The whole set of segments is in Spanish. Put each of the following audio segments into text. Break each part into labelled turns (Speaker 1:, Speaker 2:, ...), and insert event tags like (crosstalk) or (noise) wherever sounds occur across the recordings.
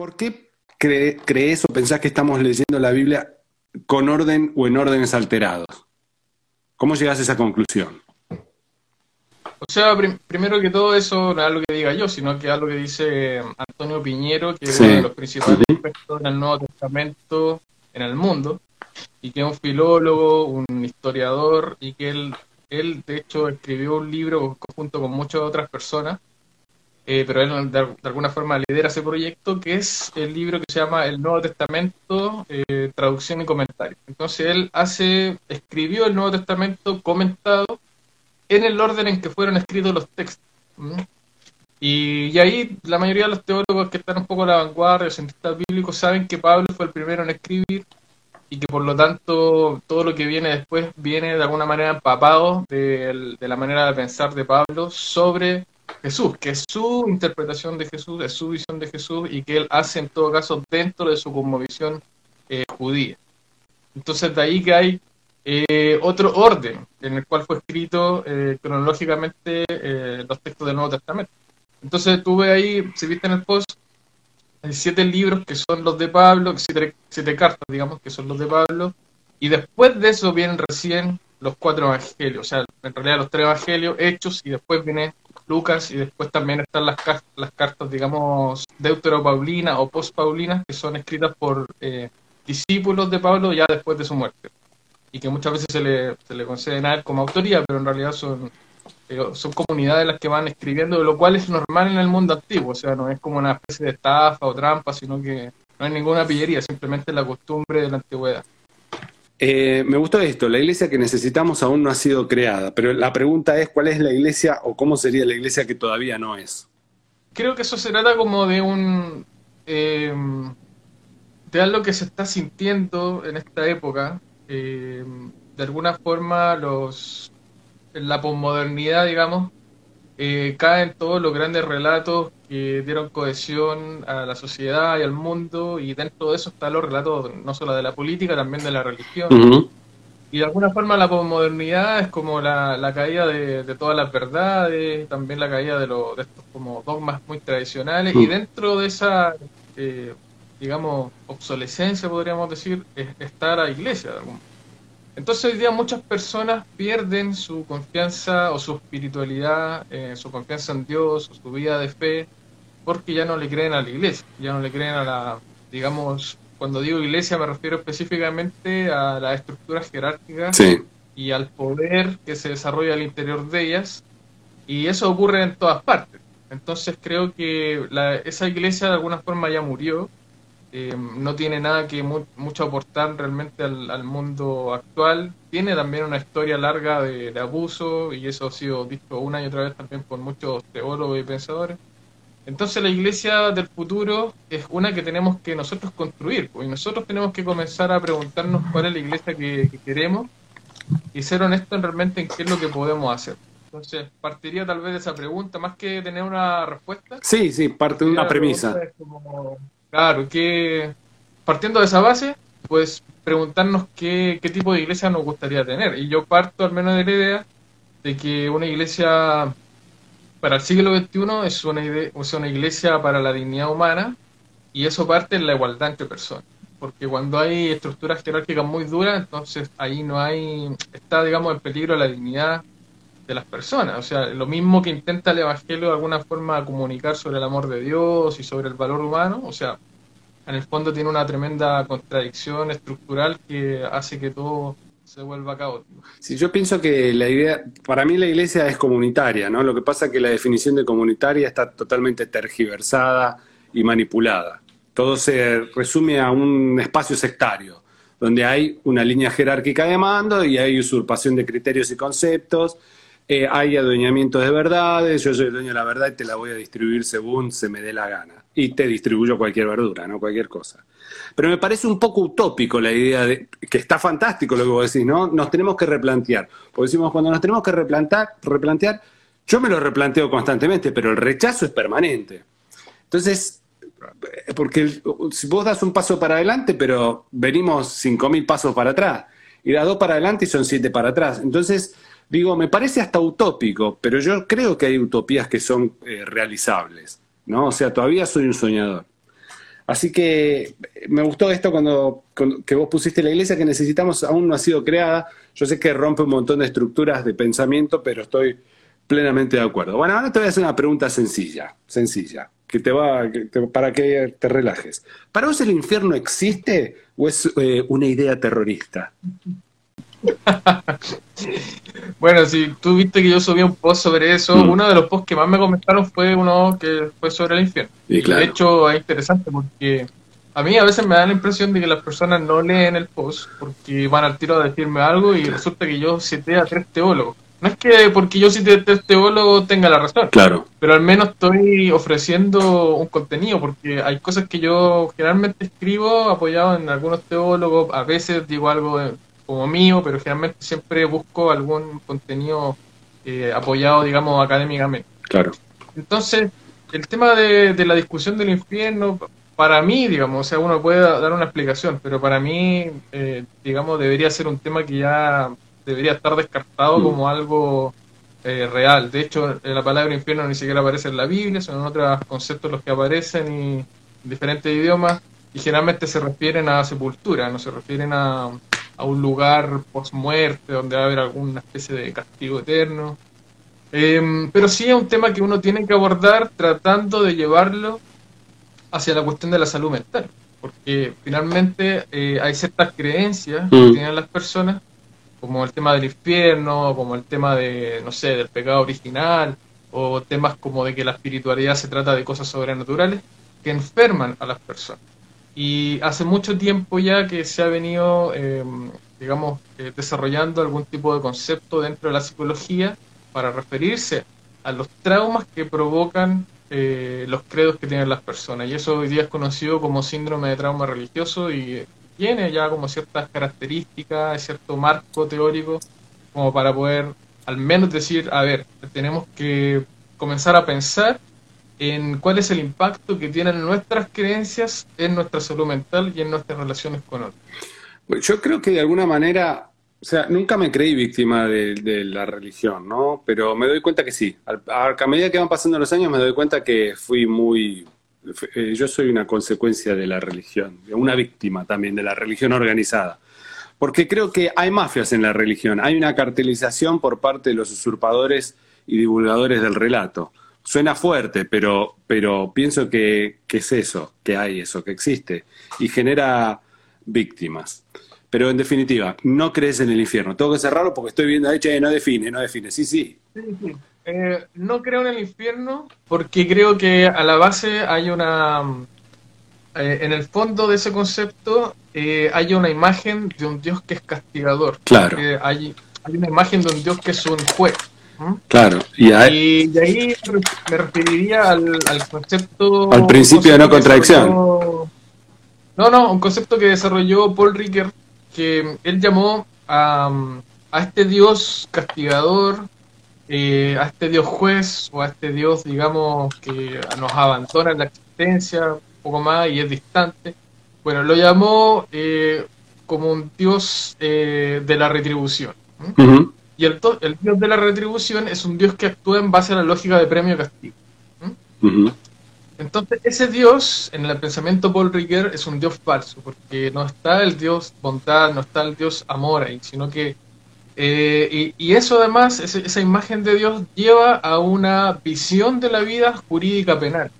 Speaker 1: ¿Por qué crees o pensás que estamos leyendo la Biblia con orden o en órdenes alterados? ¿Cómo llegas a esa conclusión?
Speaker 2: O sea, primero que todo eso no es algo que diga yo, sino que es algo que dice Antonio Piñero, que es uno de los principales expertos en el Nuevo Testamento en el mundo, y que es un filólogo, un historiador, y que él, él de hecho escribió un libro junto con muchas otras personas, eh, pero él de, alguna forma lidera ese proyecto, que es el libro que se llama El Nuevo Testamento, eh, traducción y comentario. Entonces él hace, escribió el Nuevo Testamento comentado en el orden en que fueron escritos los textos. Y, ahí la mayoría de los teólogos que están un poco a la vanguardia, los cientistas bíblicos, saben que Pablo fue el primero en escribir y que por lo tanto todo lo que viene después viene de alguna manera empapado de, la manera de pensar de Pablo sobre Jesús, que es su interpretación de Jesús, es su visión de Jesús y que él hace en todo caso dentro de su cosmovisión eh, judía. Entonces de ahí que hay eh, otro orden en el cual fue escrito eh, cronológicamente eh, los textos del Nuevo Testamento. Entonces tuve ahí, si viste en el post, siete libros que son los de Pablo, siete, siete cartas, digamos, que son los de Pablo, y después de eso vienen recién los cuatro evangelios, o sea, en realidad los tres evangelios hechos, y después viene Lucas, y después también están las, las cartas, digamos, deutero-paulinas o post-paulinas, que son escritas por discípulos de Pablo ya después de su muerte y que muchas veces se le, se le conceden a él como autoría, pero en realidad son, eh, son comunidades las que van escribiendo, lo cual es normal en el mundo antiguo, o sea, no es como una especie de estafa o trampa, sino que no hay ninguna pillería, simplemente la costumbre de la antigüedad.
Speaker 1: Eh, me gustó esto, la iglesia que necesitamos aún no ha sido creada, pero la pregunta es cuál es la iglesia o cómo sería la iglesia que todavía no es.
Speaker 2: Creo que eso se trata como de un... Eh, de algo que se está sintiendo en esta época, eh, de alguna forma los en la posmodernidad, digamos, eh, caen todos los grandes relatos que dieron cohesión a la sociedad y al mundo, y dentro de eso están los relatos no solo de la política, también de la religión. Y de alguna forma la posmodernidad es como la, caída de, todas las verdades, también la caída de, de estos como dogmas muy tradicionales, y dentro de esa eh, digamos, obsolescencia, podríamos decir, es, está la iglesia. Entonces hoy día muchas personas pierden su confianza o su espiritualidad, eh, su confianza en Dios, o su vida de fe, porque ya no le creen a la iglesia, ya no le creen a la, digamos, cuando digo iglesia me refiero específicamente a las estructuras jerárquicas y al poder que se desarrolla al interior de ellas, y eso ocurre en todas partes. Entonces creo que esa iglesia de alguna forma ya murió, eh, no tiene nada que mucho aportar realmente al, mundo actual. Tiene también una historia larga de, abuso y eso ha sido visto una y otra vez también por muchos teólogos y pensadores. Entonces la iglesia del futuro es una que tenemos que nosotros construir pues, y nosotros tenemos que comenzar a preguntarnos cuál es la iglesia que, queremos y ser honestos realmente en qué es lo que podemos hacer. Entonces, partiría tal vez de esa pregunta, más que tener una respuesta.
Speaker 1: Sí, sí, parte de una premisa.
Speaker 2: Claro, que partiendo de esa base, pues preguntarnos qué, qué tipo de iglesia nos gustaría tener. Y yo parto al menos de la idea de que una iglesia para el siglo XXI es una, es una iglesia para la dignidad humana y eso parte en la igualdad entre personas. Porque cuando hay estructuras jerárquicas muy duras, entonces ahí no hay, está digamos en peligro la dignidad de las personas. O sea, lo mismo que intenta el Evangelio de alguna forma comunicar sobre el amor de Dios y sobre el valor humano, o sea, en el fondo tiene una tremenda contradicción estructural que hace que todo se vuelva caótico.
Speaker 1: Sí, yo pienso que la idea, para mí la iglesia es comunitaria, ¿no? Lo que pasa es que la definición de comunitaria está totalmente tergiversada y manipulada. Todo se resume a un espacio sectario, donde hay una línea jerárquica de mando y hay usurpación de criterios y conceptos eh, hay adueñamiento de verdades, yo soy el dueño de la verdad y te la voy a distribuir según se me dé la gana. Y te distribuyo cualquier verdura, no cualquier cosa. Pero me parece un poco utópico la idea de que está fantástico lo que vos decís, ¿no? Nos tenemos que replantear. Porque decimos, cuando nos tenemos que replantear, replantear, yo me lo replanteo constantemente, pero el rechazo es permanente. Entonces, porque si vos das un paso para adelante, pero venimos 5.000 pasos para atrás, y das dos para adelante y son siete para atrás. Entonces, Digo, me parece hasta utópico, pero yo creo que hay utopías que son eh, realizables, ¿no? O sea, todavía soy un soñador. Así que me gustó esto cuando, que vos pusiste la iglesia que necesitamos aún no ha sido creada. Yo sé que rompe un montón de estructuras de pensamiento, pero estoy plenamente de acuerdo. Bueno, ahora te voy a hacer una pregunta sencilla, sencilla, que te va, para que te relajes. ¿Para vos el infierno existe o es eh, una idea terrorista? (laughs)
Speaker 2: bueno, si tú viste que yo subí un post sobre eso, mm. uno de los posts que más me comentaron fue uno que fue sobre el infierno. Y De hecho, es interesante porque a mí a veces me da la impresión de que las personas no leen el post porque van al tiro a decirme algo y resulta que yo cité a tres teólogos. No es que porque yo cité a tres teólogos tenga la razón.
Speaker 1: Claro.
Speaker 2: Pero al menos estoy ofreciendo un contenido porque hay cosas que yo generalmente escribo apoyado en algunos teólogos. A veces digo algo como mío, pero generalmente siempre busco algún contenido eh, apoyado, digamos, académicamente.
Speaker 1: Claro.
Speaker 2: Entonces, el tema de, la discusión del infierno, para mí, digamos, o sea, uno puede dar una explicación, pero para mí, eh, digamos, debería ser un tema que ya debería estar descartado mm. como algo eh, real. De hecho, la palabra infierno ni siquiera aparece en la Biblia, son otros conceptos los que aparecen y en diferentes idiomas y generalmente se refieren a sepultura, no se refieren a, a un lugar post-muerte donde va a haber alguna especie de castigo eterno. Em, pero sí es un tema que uno tiene que abordar tratando de llevarlo hacia la cuestión de la salud mental, porque finalmente eh, hay ciertas creencias que mm. tienen las personas, como el tema del infierno, como el tema de, no sé, del pecado original, o temas como de que la espiritualidad se trata de cosas sobrenaturales, que enferman a las personas. Y hace mucho tiempo ya que se ha venido, eh, digamos, eh, desarrollando algún tipo de concepto dentro de la psicología para referirse a los traumas que provocan eh, los credos que tienen las personas. Y eso hoy día es conocido como síndrome de trauma religioso y tiene ya como ciertas características, cierto marco teórico, como para poder al menos decir, a ver, tenemos que comenzar a pensar en cuál es el impacto que tienen nuestras creencias en nuestra salud mental y en nuestras relaciones con otros.
Speaker 1: Yo creo que de alguna manera, o sea, nunca me creí víctima de, la religión, ¿no? Pero me doy cuenta que sí. A, medida que van pasando los años me doy cuenta que fui muy... Eh, yo soy una consecuencia de la religión, una víctima también de la religión organizada. Porque creo que hay mafias en la religión, hay una cartelización por parte de los usurpadores y divulgadores del relato suena fuerte, pero, pero pienso que, es eso, que hay eso, que existe, y genera víctimas. Pero en definitiva, no crees en el infierno. Tengo que cerrarlo porque estoy viendo ahí, che, no define, no define. Sí, sí.
Speaker 2: Eh, no creo en el infierno porque creo que a la base hay una... Eh, en el fondo de ese concepto eh, hay una imagen de un Dios que es castigador.
Speaker 1: Claro.
Speaker 2: hay, hay una imagen de un Dios que es un juez.
Speaker 1: Claro,
Speaker 2: y, ahí, de ahí me referiría al, concepto...
Speaker 1: Al principio de no contradicción.
Speaker 2: No, no, un concepto que desarrolló Paul Ricker, que él llamó a, este Dios castigador, eh, a este Dios juez, o a este Dios, digamos, que nos abandona en la existencia un poco más y es distante. Bueno, lo llamó eh, como un Dios eh, de la retribución. Y el, el, dios de la retribución es un dios que actúa en base a la lógica de premio y castigo. Entonces, ese dios, en el pensamiento Paul Ricoeur, es un dios falso, porque no está el dios bondad, no está el dios amor ahí, sino que. Eh, y, eso además, esa imagen de Dios lleva a una visión de la vida jurídica penal.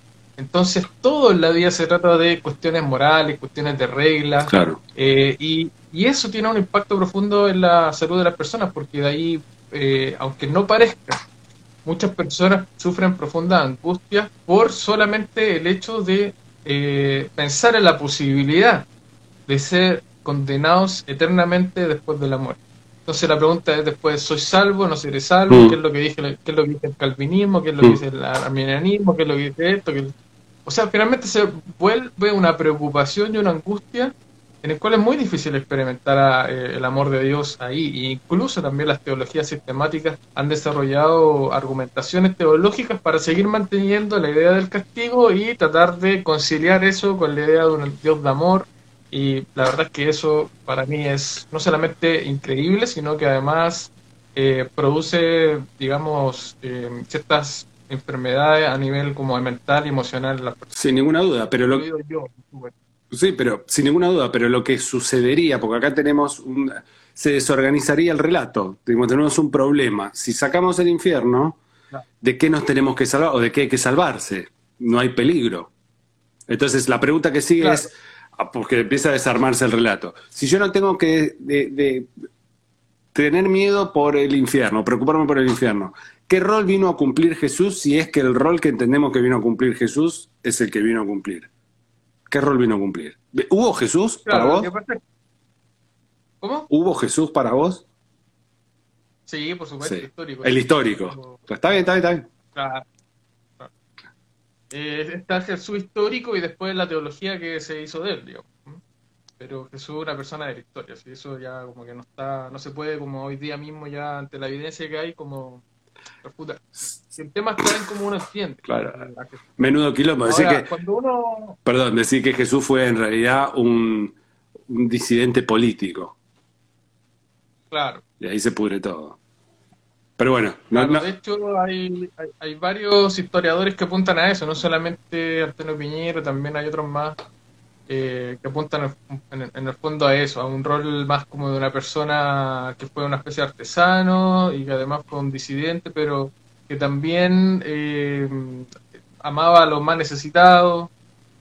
Speaker 2: Entonces, todo en la vida se trata de cuestiones morales, cuestiones de reglas.
Speaker 1: Claro.
Speaker 2: Eh, y, y eso tiene un impacto profundo en la salud de las personas, porque de ahí, eh, aunque no parezca, muchas personas sufren profunda angustia por solamente el hecho de eh, pensar en la posibilidad de ser condenados eternamente después de la muerte. Entonces la pregunta es después, ¿soy salvo? ¿No seré salvo? Mm. ¿Qué es lo que dice, qué es lo que dice el calvinismo? ¿Qué es lo que mm. dice el arminianismo? ¿Qué es lo que dice esto? O sea, finalmente se vuelve una preocupación y una angustia en el cual es muy difícil experimentar eh, el amor de Dios ahí. E incluso también las teologías sistemáticas han desarrollado argumentaciones teológicas para seguir manteniendo la idea del castigo y tratar de conciliar eso con la idea de un Dios de amor. Y la verdad es que eso para mí es no solamente increíble, sino que además eh, produce, digamos, eh, ciertas enfermedades a nivel como mental y emocional en las personas.
Speaker 1: Sin ninguna duda, pero lo Sí, pero sin ninguna duda, pero lo que sucedería, porque acá tenemos un, se desorganizaría el relato, tenemos un problema. Si sacamos el infierno, ¿de qué nos tenemos que salvar o de qué hay que salvarse? No hay peligro. Entonces la pregunta que sigue es, ah, porque empieza a desarmarse el relato. Si yo no tengo que de, tener miedo por el infierno, preocuparme por el infierno, ¿qué rol vino a cumplir Jesús si es que el rol que entendemos que vino a cumplir Jesús es el que vino a cumplir? ¿Qué rol vino a cumplir? ¿Hubo Jesús para vos?
Speaker 2: ¿Cómo?
Speaker 1: ¿Hubo Jesús para vos?
Speaker 2: Sí, por supuesto, el histórico.
Speaker 1: El histórico. Está bien, está bien, está bien.
Speaker 2: Claro. Eh, está Jesús histórico y después la teología que se hizo de él, digamos. Pero Jesús es una persona de la historia, ¿sí? eso ya como que no está, no se puede como hoy día mismo ya ante la evidencia que hay como si el tema está en cómo uno entiende.
Speaker 1: Claro. Menudo quilombo. que, Perdón, decir que Jesús fue en realidad un, disidente político.
Speaker 2: Claro.
Speaker 1: Y ahí se pudre todo. Pero bueno.
Speaker 2: De hecho, hay, hay, varios historiadores que apuntan a eso, no solamente Arteno Piñero, también hay otros más eh, que apuntan en, el fondo a eso, a un rol más como de una persona que fue una especie de artesano y que además fue un disidente, pero que también eh, amaba a los más necesitados.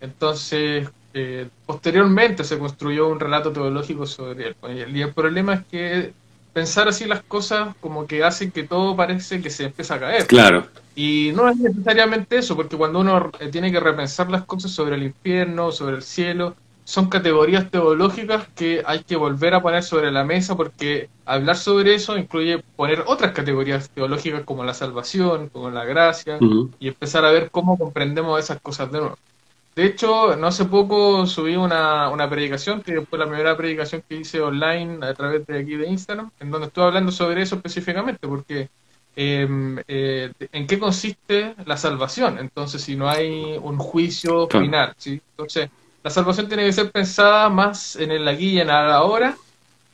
Speaker 2: Entonces, eh, posteriormente se construyó un relato teológico sobre él. Y el problema es que pensar así las cosas como que hacen que todo parece que se empieza a caer.
Speaker 1: Claro.
Speaker 2: Y no es necesariamente eso, porque cuando uno eh, tiene que repensar las cosas sobre el infierno, sobre el cielo, son categorías teológicas que hay que volver a poner sobre la mesa porque hablar sobre eso incluye poner otras categorías teológicas como la salvación, como la gracia, y empezar a ver cómo comprendemos esas cosas de nuevo. De hecho, no hace poco subí una, una predicación, que fue la primera predicación que hice online a través de aquí de Instagram, en donde estuve hablando sobre eso específicamente, porque Em, eh, en qué consiste la salvación. Entonces, si no hay un juicio final, ¿sí? Entonces, la salvación tiene que ser pensada más en el aquí y en la ahora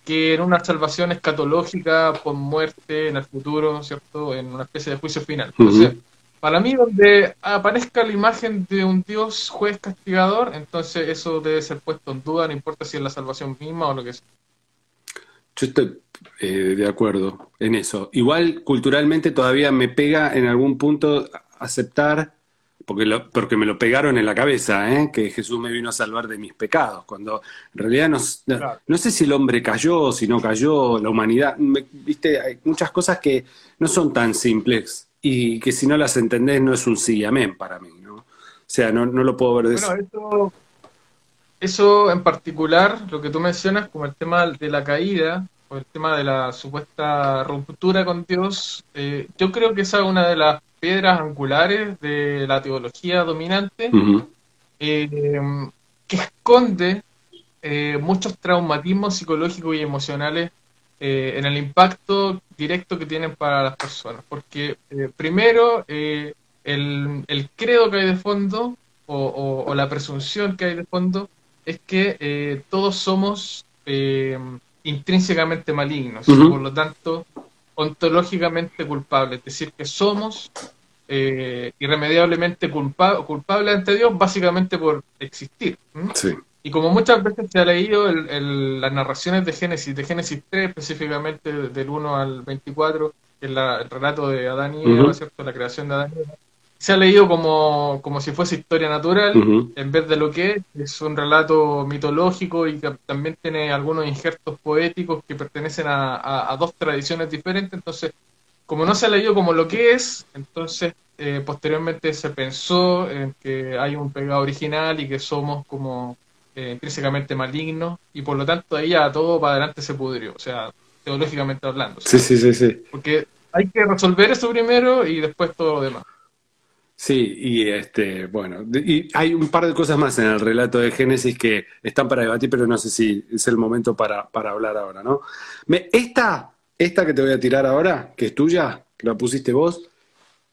Speaker 2: que en una salvación escatológica por muerte en el futuro, ¿cierto? En una especie de juicio final. Entonces, para mí, donde aparezca la imagen de un Dios juez castigador, entonces eso debe ser puesto en duda, no importa si es la salvación misma o lo que sea.
Speaker 1: Yo estoy eh, de acuerdo en eso. Igual culturalmente todavía me pega en algún punto aceptar, porque, lo, porque me lo pegaron en la cabeza, ¿eh? que Jesús me vino a salvar de mis pecados, cuando en realidad no, no, sé si el hombre cayó, si no cayó, la humanidad, viste, hay muchas cosas que no son tan simples y que si no las entendés no es un sí amén para mí, ¿no? O sea, no, no lo puedo ver de
Speaker 2: bueno, eso. Eso en particular, lo que tú mencionas como el tema de la caída, o el tema de la supuesta ruptura con Dios, eh, yo creo que esa es una de las piedras angulares de la teología dominante, eh, que esconde eh, muchos traumatismos psicológicos y emocionales en el impacto directo que tienen para las personas. Porque primero, el, el, credo que hay de fondo, o, la presunción que hay de fondo, es que todos somos intrínsecamente malignos, por lo tanto, ontológicamente culpables, es decir, que somos eh, irremediablemente culpables ante Dios básicamente por existir. Y como muchas veces se ha leído las narraciones de Génesis, de Génesis 3 específicamente, del 1 al 24, que es el relato de Adán y Eva, ¿cierto? la creación de Adán y Eva, se ha leído como, como si fuese historia natural, en vez de lo que es, es un relato mitológico y que también tiene algunos injertos poéticos que pertenecen a, dos tradiciones diferentes. Entonces, como no se ha leído como lo que es, entonces eh, posteriormente se pensó en que hay un pecado original y que somos como eh, intrínsecamente malignos y por lo tanto ahí ya todo para adelante se pudrió, o sea, teológicamente hablando.
Speaker 1: Sí, sí, sí, sí.
Speaker 2: Porque hay que resolver eso primero y después todo lo demás.
Speaker 1: Sí, y este, bueno, y hay un par de cosas más en el relato de Génesis que están para debatir, pero no sé si es el momento para, para hablar ahora, ¿no? Me, esta, esta que te voy a tirar ahora, que es tuya, que la pusiste vos,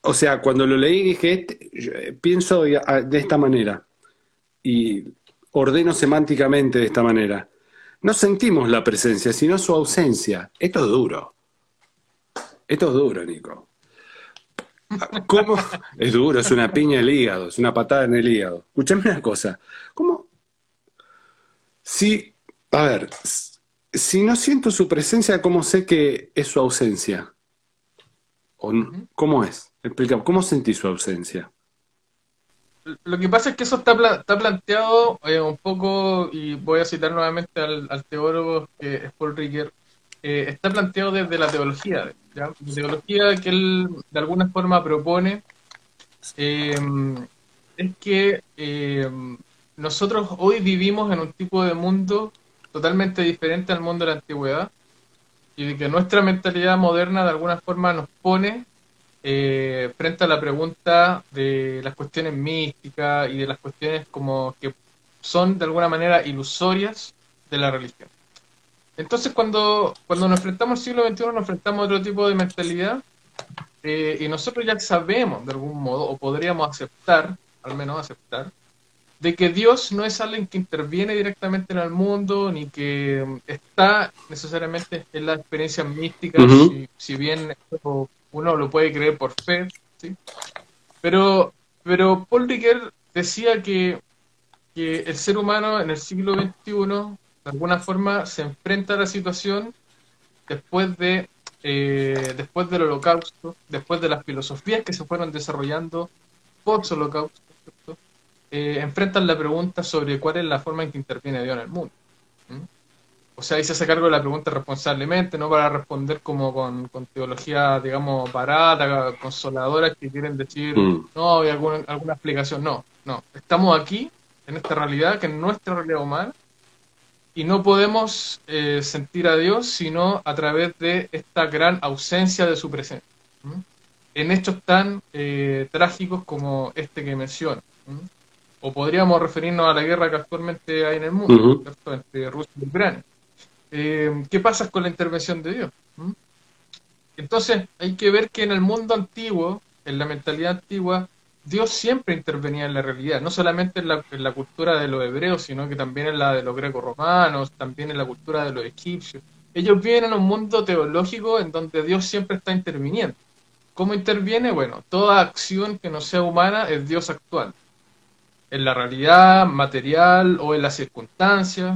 Speaker 1: o sea, cuando lo leí dije, este, eh, pienso de esta manera y ordeno semánticamente de esta manera. No sentimos la presencia, sino su ausencia. Esto es duro. Esto es duro, Nico. ¿Cómo? Es duro, es una piña en el hígado, es una patada en el hígado. Escúchame una cosa. ¿Cómo? Si, a ver, si no siento su presencia, ¿cómo sé que es su ausencia? ¿O ¿Cómo es? Explica, ¿cómo sentí su ausencia?
Speaker 2: Lo que pasa es que eso está, está planteado eh, un poco, y voy a citar nuevamente al, teólogo que Paul Ricker, eh, está planteado desde la teología. La teología que él de alguna forma propone eh, es que nosotros hoy vivimos en un tipo de mundo totalmente diferente al mundo de la antigüedad y que nuestra mentalidad moderna de alguna forma nos pone eh, frente a la pregunta de las cuestiones místicas y de las cuestiones como que son de alguna manera ilusorias de la religión. Entonces cuando, cuando nos enfrentamos al siglo XXI nos enfrentamos a otro tipo de mentalidad eh, y nosotros ya sabemos de algún modo, o podríamos aceptar, al menos aceptar, de que Dios no es alguien que interviene directamente en el mundo, ni que está necesariamente en la experiencia mística, si, bien uno lo puede creer por fe, ¿sí? Pero, pero Paul Ricoeur decía que, el ser humano en el siglo XXI, de alguna forma, se enfrenta a la situación después de eh, después del holocausto, después de las filosofías que se fueron desarrollando post-holocausto, eh, enfrentan la pregunta sobre cuál es la forma en que interviene Dios en el mundo. O sea, ahí se hace cargo de la pregunta responsablemente, no para responder como con, teología, digamos, barata, consoladora, que quieren decir, mm. no, hay alguna, alguna explicación. No, no. Estamos aquí, en esta realidad, que es nuestra realidad humana, y no podemos eh, sentir a Dios sino a través de esta gran ausencia de su presencia. En hechos tan eh, trágicos como este que menciono. O podríamos referirnos a la guerra que actualmente hay en el mundo, entre Rusia y Ucrania. Eh, ¿qué pasa con la intervención de Dios? ¿Mm? Entonces, hay que ver que en el mundo antiguo, en la mentalidad antigua, Dios siempre intervenía en la realidad, no solamente en la, cultura de los hebreos, sino que también en la de los greco romanos, también en la cultura de los egipcios. Ellos viven en un mundo teológico en donde Dios siempre está interviniendo. ¿Cómo interviene? Bueno, toda acción que no sea humana es Dios actual. En la realidad material o en las circunstancias.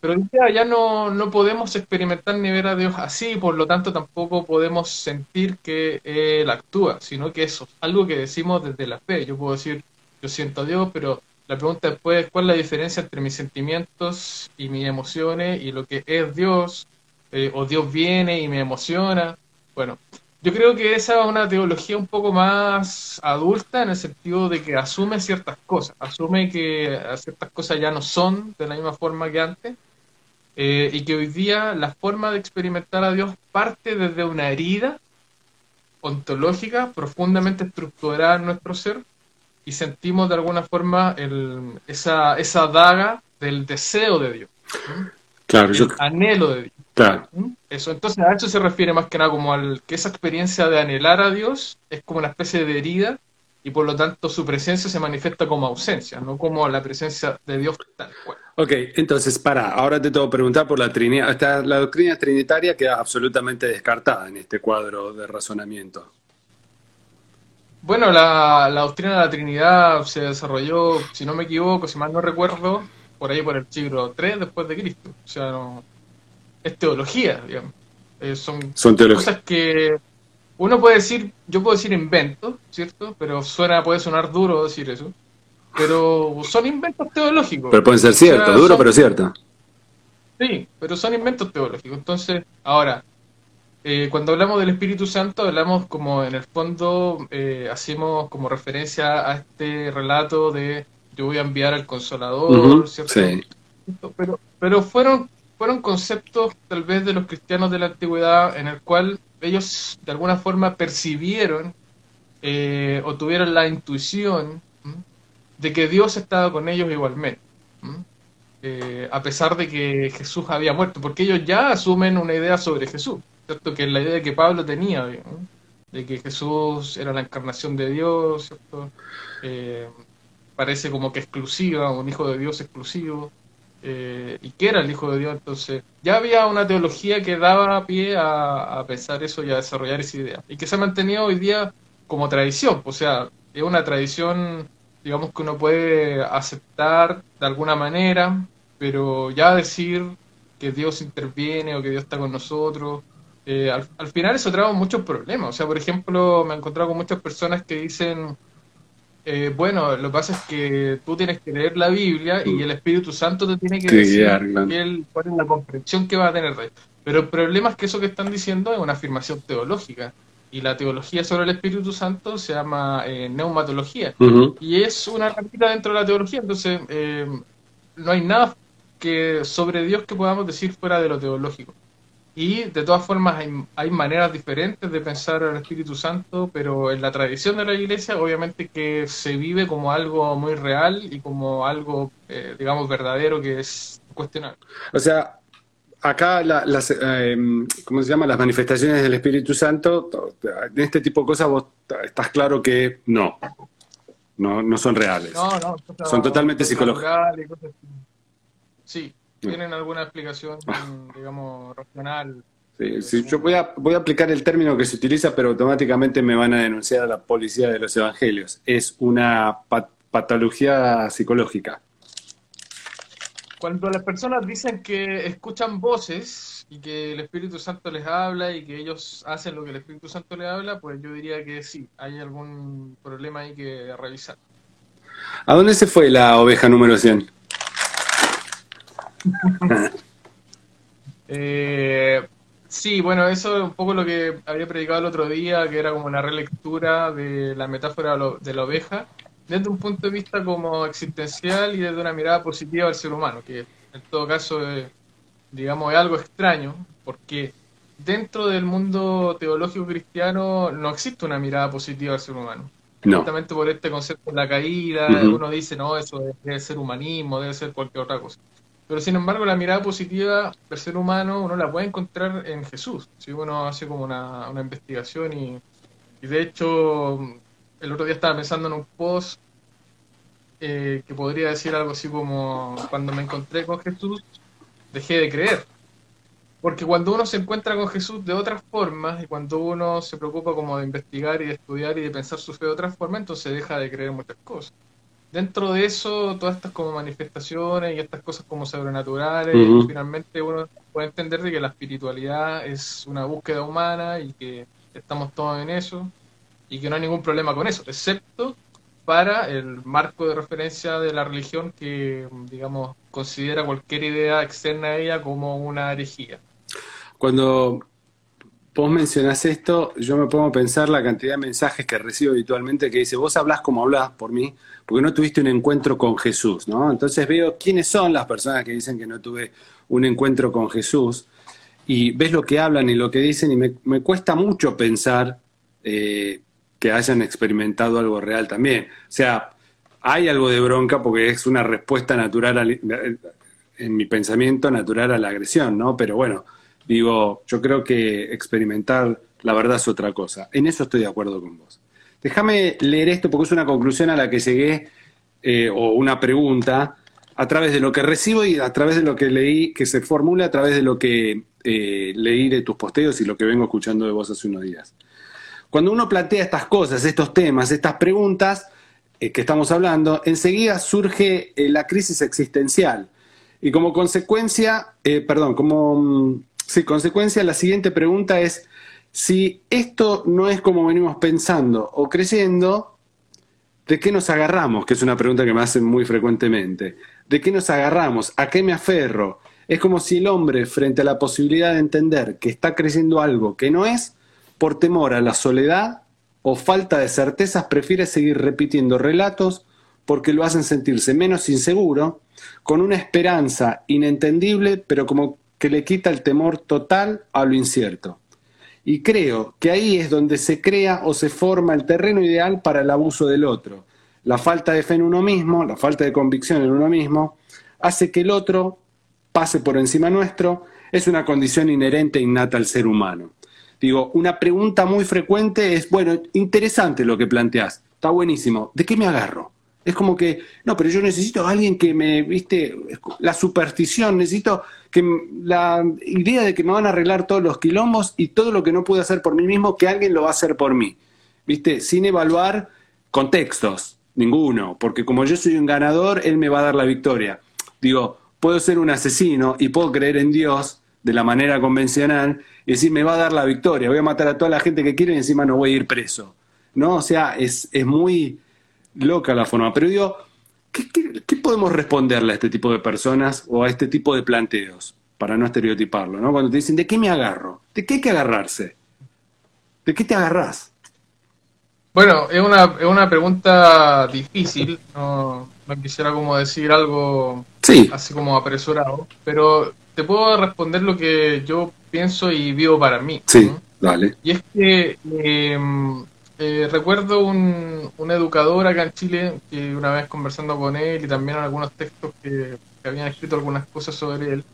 Speaker 2: Pero ya, ya no, no podemos experimentar ni ver a Dios así, por lo tanto tampoco podemos sentir que Él actúa, sino que eso es algo que decimos desde la fe. Yo puedo decir, yo siento a Dios, pero la pregunta después es cuál es la diferencia entre mis sentimientos y mis emociones y lo que es Dios, eh, o Dios viene y me emociona. Bueno, yo creo que esa es una teología un poco más adulta en el sentido de que asume ciertas cosas, asume que ciertas cosas ya no son de la misma forma que antes eh, y que hoy día la forma de experimentar a Dios parte desde una herida ontológica profundamente estructurada en nuestro ser y sentimos de alguna forma el, esa, esa daga del deseo de Dios.
Speaker 1: Claro,
Speaker 2: el anhelo de Dios. Claro. Eso, entonces a eso se refiere más que nada como al que esa experiencia de anhelar a Dios es como una especie de herida y por lo tanto su presencia se manifiesta como ausencia, no como la presencia de Dios tal cual.
Speaker 1: Ok, entonces, para, ahora te tengo que preguntar por la Trinidad. La doctrina trinitaria queda absolutamente descartada en este cuadro de razonamiento.
Speaker 2: Bueno, la, doctrina de la Trinidad se desarrolló, si no me equivoco, si mal no recuerdo, por ahí por el siglo III después de Cristo. O sea, no, es teología, digamos. Eh, son, son cosas que uno puede decir, yo puedo decir invento, ¿cierto? Pero suena, puede sonar duro decir eso pero son inventos teológicos.
Speaker 1: Pero pueden ser ciertos, duro pero cierto.
Speaker 2: Sí, pero son inventos teológicos. Entonces, ahora, eh, cuando hablamos del Espíritu Santo, hablamos como en el fondo, eh, hacemos como referencia a este relato de yo voy a enviar al Consolador, ¿cierto? Sí. Pero, pero fueron, fueron conceptos tal vez de los cristianos de la antigüedad en el cual ellos de alguna forma percibieron eh, o tuvieron la intuición de que Dios estaba con ellos igualmente, eh, a pesar de que Jesús había muerto, porque ellos ya asumen una idea sobre Jesús, ¿cierto? que es la idea que Pablo tenía, de que Jesús era la encarnación de Dios, ¿cierto? Eh, parece como que exclusiva, un hijo de Dios exclusivo, eh, y que era el hijo de Dios, entonces ya había una teología que daba pie a, pensar eso y a desarrollar esa idea, y que se ha mantenido hoy día como tradición, o sea, es una tradición, digamos, que uno puede aceptar de alguna manera, pero ya decir que Dios interviene o que Dios está con nosotros, eh, al, final eso trae muchos problemas. O sea, por ejemplo, me he encontrado con muchas personas que dicen, eh, bueno, lo que pasa es que tú tienes que leer la Biblia y el Espíritu Santo te tiene que decir cuál es la comprensión que va a tener Pero el problema es que eso que están diciendo es una afirmación teológica. Y la teología sobre el Espíritu Santo se llama eh, neumatología. Y es una ramita dentro de la teología. Entonces, no hay nada que sobre Dios que podamos decir fuera de lo teológico. Y de todas formas hay, hay, maneras diferentes de pensar al Espíritu Santo, pero en la tradición de la Iglesia obviamente que se vive como algo muy real y como algo, eh, digamos, verdadero que es cuestionable.
Speaker 1: O sea, acá las, eh, ¿cómo se llama? Las manifestaciones del Espíritu Santo, en este tipo de cosas vos estás claro que no, no, no son reales. No, no, son totalmente psicológicas.
Speaker 2: Sí, ¿Tienen alguna explicación, (laughs) digamos, racional?
Speaker 1: Sí, sí, yo voy a, voy a aplicar el término que se utiliza, pero automáticamente me van a denunciar a la policía de los evangelios. Es una patología psicológica.
Speaker 2: Cuando las personas dicen que escuchan voces y que el Espíritu Santo les habla y que ellos hacen lo que el Espíritu Santo les habla, pues yo diría que sí, hay algún problema ahí que revisar.
Speaker 1: ¿A dónde se fue la oveja número 100? (laughs)
Speaker 2: Eh, sí, bueno, eso es un poco lo que había predicado el otro día, que era como una relectura de la metáfora de la oveja, desde un punto de vista como existencial y desde una mirada positiva al ser humano, que en todo caso, es, digamos, es algo extraño, porque dentro del mundo teológico cristiano no existe una mirada positiva al ser humano. Justamente por este concepto de la caída, uno dice, no, eso debe ser humanismo, debe ser cualquier otra cosa. Pero sin embargo, la mirada positiva del ser humano uno la puede encontrar en Jesús. Si uno hace como una, investigación y, de hecho, el otro día estaba pensando en un post eh, que podría decir algo así como: Cuando me encontré con Jesús, dejé de creer. Porque cuando uno se encuentra con Jesús de otras formas y cuando uno se preocupa como de investigar y de estudiar y de pensar su fe de otra forma, entonces deja de creer muchas cosas dentro de eso, todas estas como manifestaciones y estas cosas como sobrenaturales, finalmente uno puede entender de que la espiritualidad es una búsqueda humana y que estamos todos en eso y que no hay ningún problema con eso, excepto para el marco de referencia de la religión que, digamos, considera cualquier idea externa a ella como una herejía.
Speaker 1: Cuando vos mencionás esto, yo me pongo a pensar la cantidad de mensajes que recibo habitualmente que dice, vos hablás como hablás por mí, porque no tuviste un encuentro con Jesús, ¿no? Entonces veo quiénes son las personas que dicen que no tuve un encuentro con Jesús, y ves lo que hablan y lo que dicen, y me, cuesta mucho pensar eh, que hayan experimentado algo real también. O sea, hay algo de bronca porque es una respuesta natural, en mi pensamiento, natural a la agresión, ¿no? Pero bueno, Digo, yo creo que experimentar la verdad es otra cosa. En eso estoy de acuerdo con vos. Déjame leer esto porque es una conclusión a la que llegué, eh, o una pregunta, a través de lo que recibo y a través de lo que leí, que se formula a través de lo que eh, leí de tus posteos y lo que vengo escuchando de vos hace unos días. Cuando uno plantea estas cosas, estos temas, estas preguntas eh, que estamos hablando, enseguida surge la crisis existencial. Y como consecuencia, perdón, como mm, Sí, consecuencia, la siguiente pregunta es, si esto no es como venimos pensando o creyendo, ¿de qué nos agarramos? Que es una pregunta que me hacen muy frecuentemente. ¿De qué nos agarramos? ¿A qué me aferro? Es como si el hombre, frente a la posibilidad de entender que está creyendo algo que no es, por temor a la soledad o falta de certezas, prefiere seguir repitiendo relatos porque lo hacen sentirse menos inseguro, con una esperanza inentendible, pero como que le quita el temor total a lo incierto. Y creo que ahí es donde se crea o se forma el terreno ideal para el abuso del otro. La falta de fe en uno mismo, la falta de convicción en uno mismo, hace que el otro pase por encima nuestro, es una condición inherente e innata al ser humano. Digo, una pregunta muy frecuente es, bueno, interesante lo que planteás, está buenísimo, ¿de qué me agarro? Es como que, no, pero yo necesito a alguien que me, viste, la superstición, necesito que la idea de que me van a arreglar todos los quilombos y todo lo que no pude hacer por mí mismo, que alguien lo va a hacer por mí. ¿viste? Sin evaluar contextos, ninguno, porque como yo soy un ganador, él me va a dar la victoria. Digo, puedo ser un asesino y puedo creer en Dios de la manera convencional y decir, me va a dar la victoria, voy a matar a toda la gente que quiere y encima no voy a ir preso. ¿No? O sea, es, es muy loca la forma. Pero digo, ¿qué, podemos responderle a este tipo de personas o a este tipo de planteos? Para no estereotiparlo, ¿no? Cuando te dicen, ¿de qué me agarro? ¿De qué hay que agarrarse? ¿De qué te agarras?
Speaker 2: Bueno, es una, es una pregunta difícil. No, no quisiera como decir algo así como apresurado, pero te puedo responder lo que yo pienso y vivo para mí.
Speaker 1: Sí, dale.
Speaker 2: Y es que em, eh, recuerdo un, educador acá en Chile que una vez conversando con él y también en algunos textos que, habían escrito algunas cosas sobre él,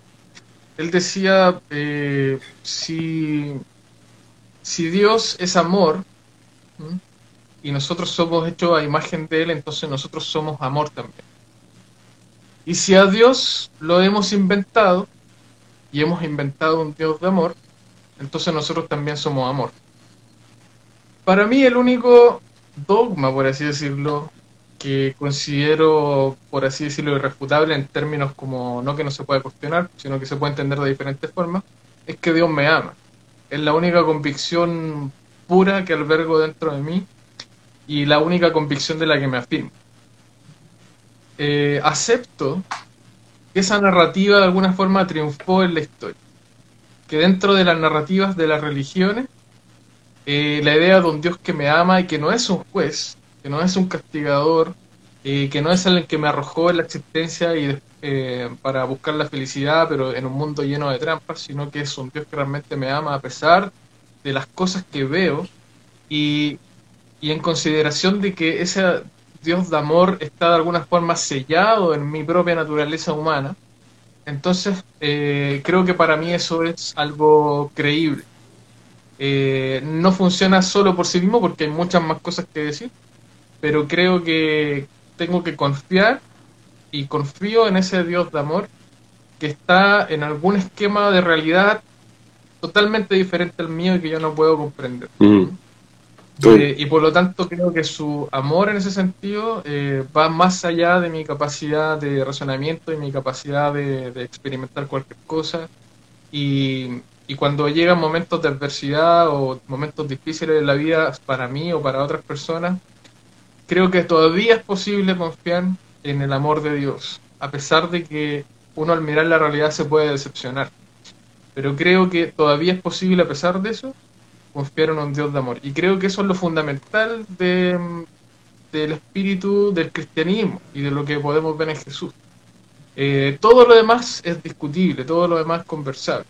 Speaker 2: él decía, eh, si, si Dios es amor y nosotros somos hechos a imagen de Él, entonces nosotros somos amor también. Y si a Dios lo hemos inventado y hemos inventado un Dios de amor, entonces nosotros también somos amor. Para mí el único dogma, por así decirlo, que considero, por así decirlo, irrefutable en términos como no que no se puede cuestionar, sino que se puede entender de diferentes formas, es que Dios me ama. Es la única convicción pura que albergo dentro de mí y la única convicción de la que me afirmo. Eh, acepto que esa narrativa de alguna forma triunfó en la historia. Que dentro de las narrativas de las religiones eh, la idea de un Dios que me ama y que no es un juez, que no es un castigador, eh, que no es alguien que me arrojó en la existencia y, eh, para buscar la felicidad, pero en un mundo lleno de trampas, sino que es un Dios que realmente me ama a pesar de las cosas que veo y, y en consideración de que ese Dios de amor está de alguna forma sellado en mi propia naturaleza humana. Entonces, creo que para mí eso es algo creíble. Eh, no funciona solo por sí mismo porque hay muchas más cosas que decir, pero creo que tengo que confiar y confío en ese Dios de amor que está en algún esquema de realidad totalmente diferente al mío y que yo no puedo comprender. Mm. Eh, y por lo tanto creo que su amor en ese sentido eh, va más allá de mi capacidad de razonamiento y mi capacidad de, de experimentar cualquier cosa. Y, y cuando llegan momentos de adversidad o momentos difíciles de la vida para mí o para otras personas, creo que todavía es posible confiar en el amor de Dios, a pesar de que uno al mirar la realidad se puede decepcionar. Pero creo que todavía es posible, a pesar de eso, confiar en un Dios de amor. Y creo que eso es lo fundamental de, del espíritu del cristianismo y de lo que podemos ver en Jesús. Eh, todo lo demás es discutible, todo lo demás es conversable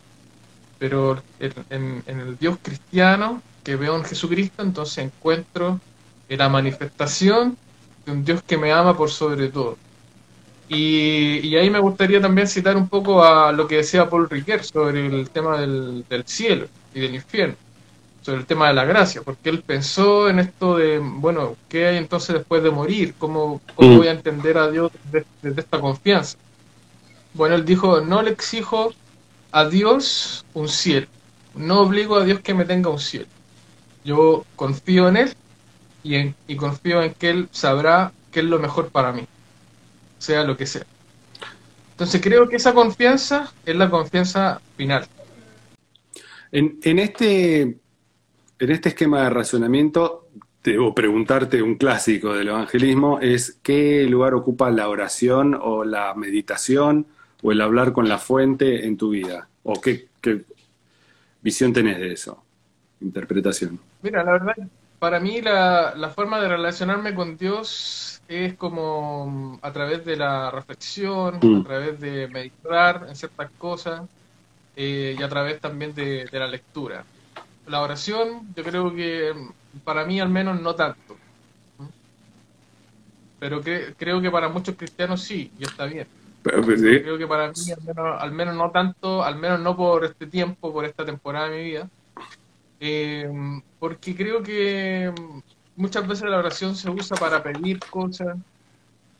Speaker 2: pero en, el Dios cristiano que veo en Jesucristo, entonces encuentro la manifestación de un Dios que me ama por sobre todo. Y, ahí me gustaría también citar un poco a lo que decía Paul Riquet sobre el tema del, cielo y del infierno, sobre el tema de la gracia, porque él pensó en esto de, bueno, ¿qué hay entonces después de morir? ¿Cómo, cómo mm. voy a entender a Dios desde esta confianza? Bueno, él dijo, no le exijo a Dios un cielo. No obligo a Dios que me tenga un cielo. Yo confío en Él y, en, y confío en que Él sabrá qué es lo mejor para mí, sea lo que sea. Entonces creo que esa confianza es la confianza final.
Speaker 1: En, en este, en este esquema de razonamiento, debo preguntarte un clásico del evangelismo, es qué lugar ocupa la oración o la meditación o el hablar con la fuente en tu vida? ¿O qué, visión tenés de eso? Interpretación.
Speaker 2: Mira, la verdad, para mí la, forma de relacionarme con Dios es como a través de la reflexión, mm. a través de meditar en ciertas cosas eh, y a través también de, la lectura. La oración, yo creo que para mí al menos no tanto. Pero creo que para muchos cristianos sí, y está bien. (laughs) Pues, Creo que para mí, al menos, no tanto, al menos no por este tiempo, por esta temporada de mi vida, eh, porque creo que muchas veces la oración se usa para pedir cosas,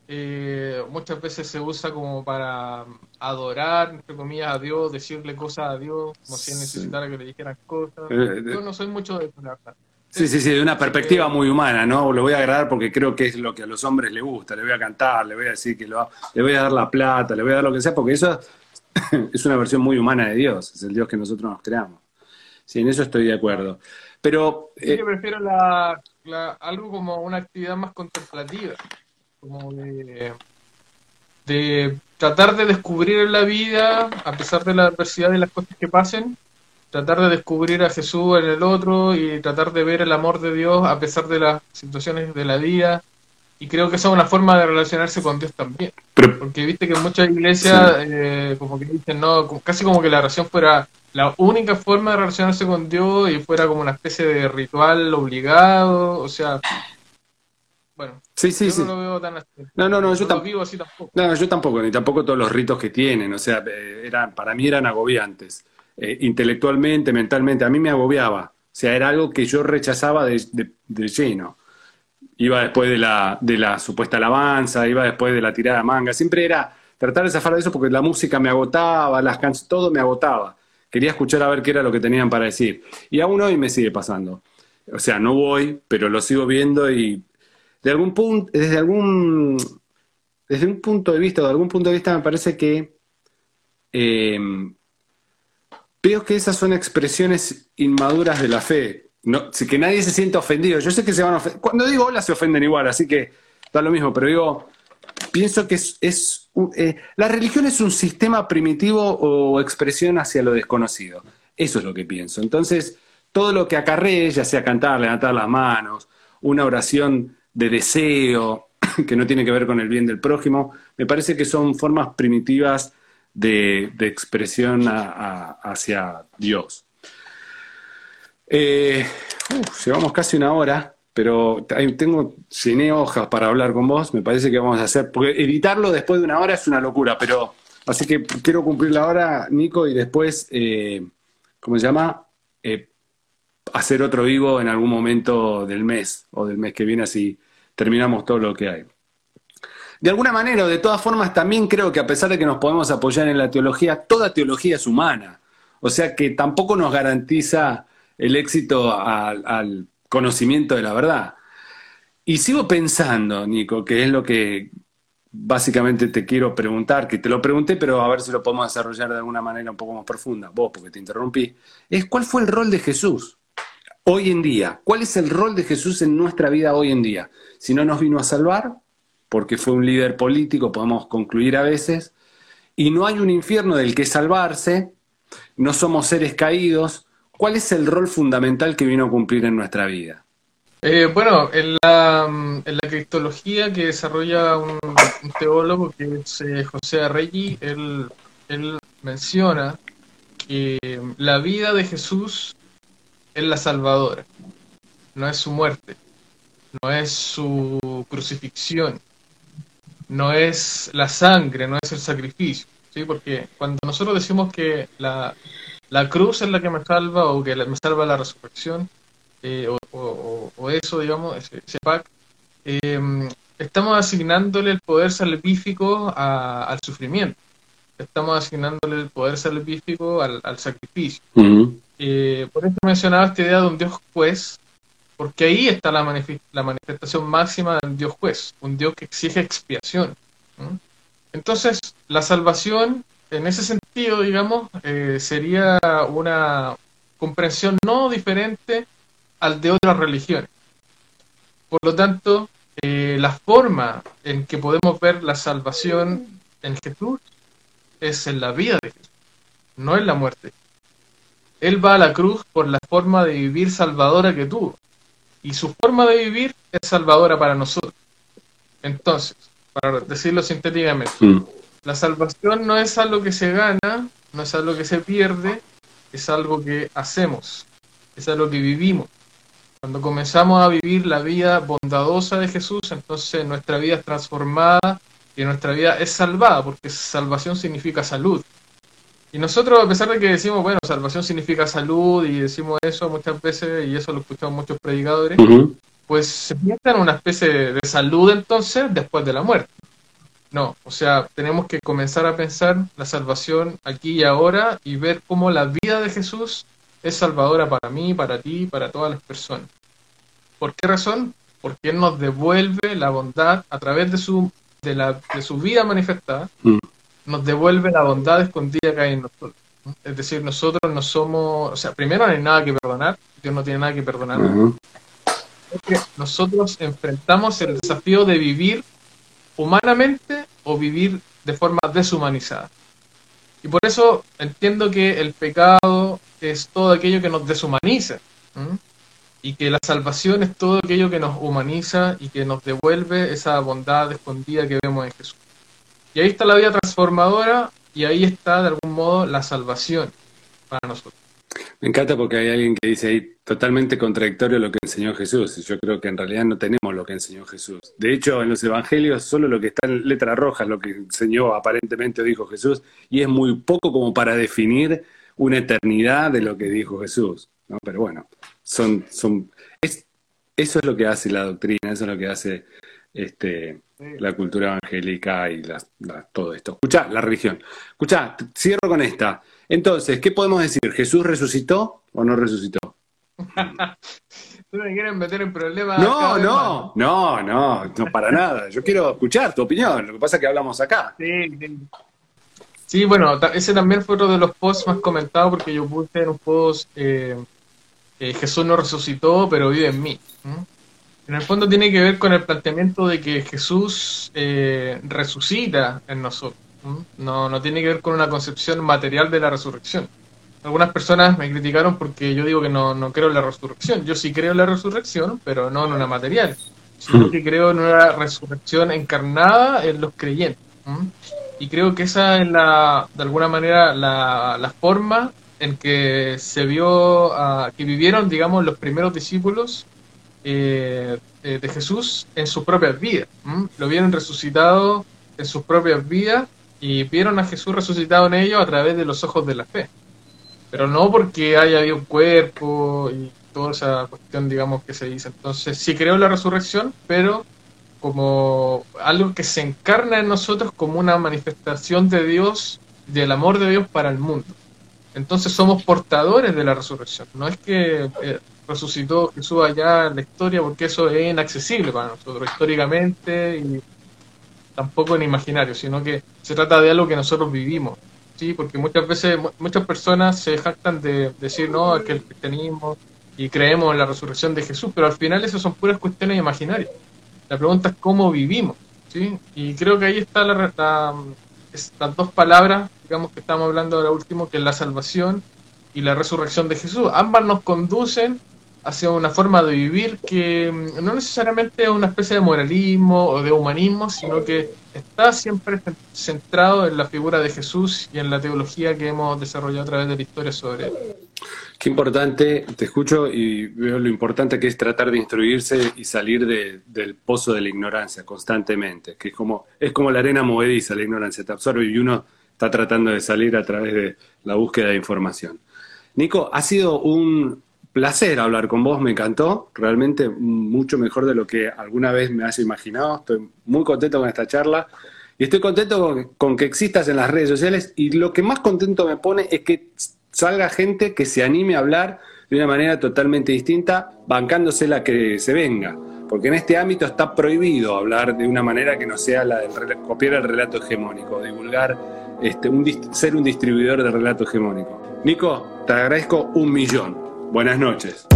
Speaker 2: eh, muchas veces se usa como para adorar, entre comillas, a Dios, decirle cosas a Dios, como si necesitara que le dijeran cosas. Eh, Yo no soy mucho de eso, la verdad.
Speaker 1: Sí, sí, sí, de una perspectiva muy humana, ¿no? Lo voy a agradar porque creo que es lo que a los hombres les gusta. Le voy a cantar, le voy a decir que lo, le voy a dar la plata, le voy a dar lo que sea, porque eso (laughs) es una versión muy humana de Dios, es el Dios que nosotros nos creamos. Sí, en eso estoy de acuerdo. Pero.
Speaker 2: Eh, yo prefiero la, algo como una actividad más contemplativa, como de, de tratar de descubrir en la vida, a pesar de la adversidad y las cosas que pasen, tratar de descubrir a Jesús en el otro y tratar de ver el amor de Dios a pesar de las situaciones de la vida. Y creo que esa es una forma de relacionarse con Dios también. Porque viste que en muchas iglesias eh, como que dicen, no, casi como que la oración fuera la única forma de relacionarse con Dios y fuera como una especie de ritual obligado, o sea, bueno,
Speaker 1: sí, sí,
Speaker 2: yo no lo veo tan así.
Speaker 1: No, no, no, yo
Speaker 2: tampoco. así tampoco.
Speaker 1: No, yo tampoco, ni tampoco todos los ritos que tienen, o sea, eh, eran, para mí eran agobiantes. Eh, intelectualmente, mentalmente, a mí me agobiaba. O sea, era algo que yo rechazaba de, lleno. Iba después de la, de la supuesta alabanza, iba después de la tirada manga. Siempre era tratar de zafar de eso porque la música me agotaba, las canciones, todo me agotaba. Quería escuchar a ver qué era lo que tenían para decir. Y aún hoy me sigue pasando. O sea, no voy, pero lo sigo viendo y de algún punto, desde algún, desde un punto de vista, de algún punto de vista me parece que eh, Veo que esas son expresiones inmaduras de la fe. Que nadie se sienta ofendido. Yo sé que se van a ofender. Cuando digo hola se ofenden igual, así que da lo mismo, pero digo, pienso que es, eh, la religión es un sistema primitivo o expresión hacia lo desconocido. Eso es lo que pienso. Entonces, todo lo que acarree, ya sea cantar, levantar las manos, una oración de deseo (coughs) que no tiene que ver con el bien del prójimo, me parece que son formas primitivas de, expresión hacia Dios. Eh, llevamos casi una hora, pero tengo, llené hojas para hablar con vos, me parece que vamos a hacer, porque editarlo después de una hora es una locura, pero así que quiero cumplir la hora, Nico, y después, eh, ¿cómo se llama? Eh, hacer otro vivo en algún momento del mes o del mes que viene, así terminamos todo lo que hay de alguna manera o de todas formas también creo que a pesar de que nos podemos apoyar en la teología, toda teología es humana. O sea que tampoco nos garantiza el éxito al, conocimiento de la verdad. Y sigo pensando, Nico, que es lo que básicamente te quiero preguntar, que te lo pregunté, pero a ver si lo podemos desarrollar de alguna manera un poco más profunda, vos, porque te interrumpí, es cuál fue el rol de Jesús hoy en día, cuál es el rol de Jesús en nuestra vida hoy en día. Si no nos vino a salvar, porque fue un líder político, podemos concluir a veces, y no hay un infierno del que salvarse, no somos seres caídos, ¿cuál es el rol fundamental que vino a cumplir en nuestra vida?
Speaker 2: Eh, bueno, en la, en la, cristología que desarrolla un, teólogo que es eh, José Arregui, él, él menciona que la vida de Jesús es la salvadora, no es su muerte, no es su crucifixión, no es la sangre, no es el sacrificio, ¿sí? Porque cuando nosotros decimos que la, cruz es la que me salva o que me salva la resurrección, eh, o, eso, digamos, ese, pack, em, estamos asignándole el poder salvífico al sufrimiento, estamos asignándole el poder salvífico al, sacrificio. Eh, por eso mencionaba esta idea de un Dios juez, porque ahí está la, manifestación máxima del Dios juez, un Dios que exige expiación. Entonces, la salvación, en ese sentido, digamos, eh, sería una comprensión no diferente al de otras religiones. Por lo tanto, eh, la forma en que podemos ver la salvación en Jesús es en la vida de Jesús, no en la muerte. Él va a la cruz por la forma de vivir salvadora que tuvo y su forma de vivir es salvadora para nosotros. Entonces, para decirlo sintéticamente, mm. la salvación no es algo que se gana, no es algo que se pierde, es algo que hacemos, es algo que vivimos. Cuando comenzamos a vivir la vida bondadosa de Jesús, entonces nuestra vida es transformada y nuestra vida es salvada, porque salvación significa salud. Y nosotros, a pesar de que decimos, bueno, salvación significa salud y decimos eso muchas veces, y eso lo escuchamos muchos predicadores, pues se piensa en una especie de salud entonces después de la muerte. No, o sea, tenemos que comenzar a pensar la salvación aquí y ahora y ver cómo la vida de Jesús es salvadora para mí, para ti, para todas las personas. ¿Por qué razón? Porque Él nos devuelve la bondad a través de su, de la, de su vida manifestada, mm. Nos devuelve la bondad escondida que hay en nosotros. Es decir, nosotros no somos, o sea, primero no hay nada que perdonar, Dios no tiene nada que perdonar. nosotros enfrentamos el desafío de vivir humanamente o vivir de forma deshumanizada. Y por eso entiendo que el pecado es todo aquello que nos deshumaniza. Y que la salvación es todo aquello que nos humaniza y que nos devuelve esa bondad escondida que vemos en Jesús. Y ahí está la vida transformadora y ahí está de algún modo la salvación para nosotros.
Speaker 1: Me encanta porque hay alguien que dice ahí totalmente contradictorio lo que enseñó Jesús. Y yo creo que en realidad no tenemos lo que enseñó Jesús. De hecho, en los evangelios solo lo que está en letra roja es lo que enseñó aparentemente o dijo Jesús. Y es muy poco como para definir una eternidad de lo que dijo Jesús. ¿no? Pero bueno, son, son, es, eso es lo que hace la doctrina, eso es lo que hace este, la cultura evangélica y todo esto. Escucha, la religión. Escucha, cierro con esta. Entonces, ¿qué podemos decir? ¿Jesús resucitó o no resucitó? (laughs)
Speaker 2: ¿Tú me quieres meter en problemas?
Speaker 1: No, no, no, no, no, para nada. Yo quiero escuchar tu opinión. Lo que pasa es que hablamos acá.
Speaker 2: Sí, sí. bueno, ese también fue otro de los posts más comentados porque yo puse en un post eh, eh, Jesús no resucitó, pero vive en mí. En el fondo tiene que ver con el planteamiento de que Jesús eh, resucita en nosotros. No, no tiene que ver con una concepción material de la resurrección. Algunas personas me criticaron porque yo digo que no, no creo en la resurrección. Yo sí creo en la resurrección, pero no en una material, sino que creo en una resurrección encarnada en los creyentes. Y creo que esa es la, de alguna manera la, la forma en que se vio, que vivieron, digamos, los primeros discípulos eh, eh, de Jesús en sus propias vidas. Lo vieron resucitado en sus propias vidas y vieron a Jesús resucitado en ellos a través de los ojos de la fe. Pero no porque haya habido un cuerpo y toda esa cuestión, digamos, que se dice. Entonces, sí creo en la resurrección, pero como algo que se encarna en nosotros como una manifestación de Dios, del amor de Dios para el mundo. Entonces somos portadores de la resurrección. No es que eh, resucitó Jesús allá en la historia, porque eso es inaccesible para nosotros históricamente y tampoco en imaginario, sino que se trata de algo que nosotros vivimos. Sí, porque muchas veces muchas personas se jactan de decir no que el cristianismo y creemos en la resurrección de Jesús, pero al final eso son puras cuestiones imaginarias. La pregunta es cómo vivimos, ¿sí? Y creo que ahí está la, la, dos palabras, digamos que estamos hablando ahora último, que es la salvación y la resurrección de Jesús. Ambas nos conducen hacia una forma de vivir que no necesariamente es una especie de moralismo o de humanismo, sino que está siempre centrado en la figura de Jesús y en la teología que hemos desarrollado a través de la historia sobre él.
Speaker 1: Qué importante, te escucho y veo lo importante que es tratar de instruirse y salir del pozo de la ignorancia constantemente, que es como, es como la arena movediza, la ignorancia te absorbe y uno está tratando de salir a través de la búsqueda de información. Nico, ha sido un placer hablar con vos, me encantó, realmente mucho mejor de lo que alguna vez me haya imaginado. Estoy muy contento con esta charla y estoy contento con, que existas en las redes sociales y lo que más contento me pone es que salga gente que se anime a hablar de una manera totalmente distinta, bancándose la que se venga. Porque en este ámbito está prohibido hablar de una manera que no sea la de copiar el relato hegemónico, divulgar, este, un, ser un distribuidor de relato hegemónico. Nico, te agradezco un millón. Buenas noches.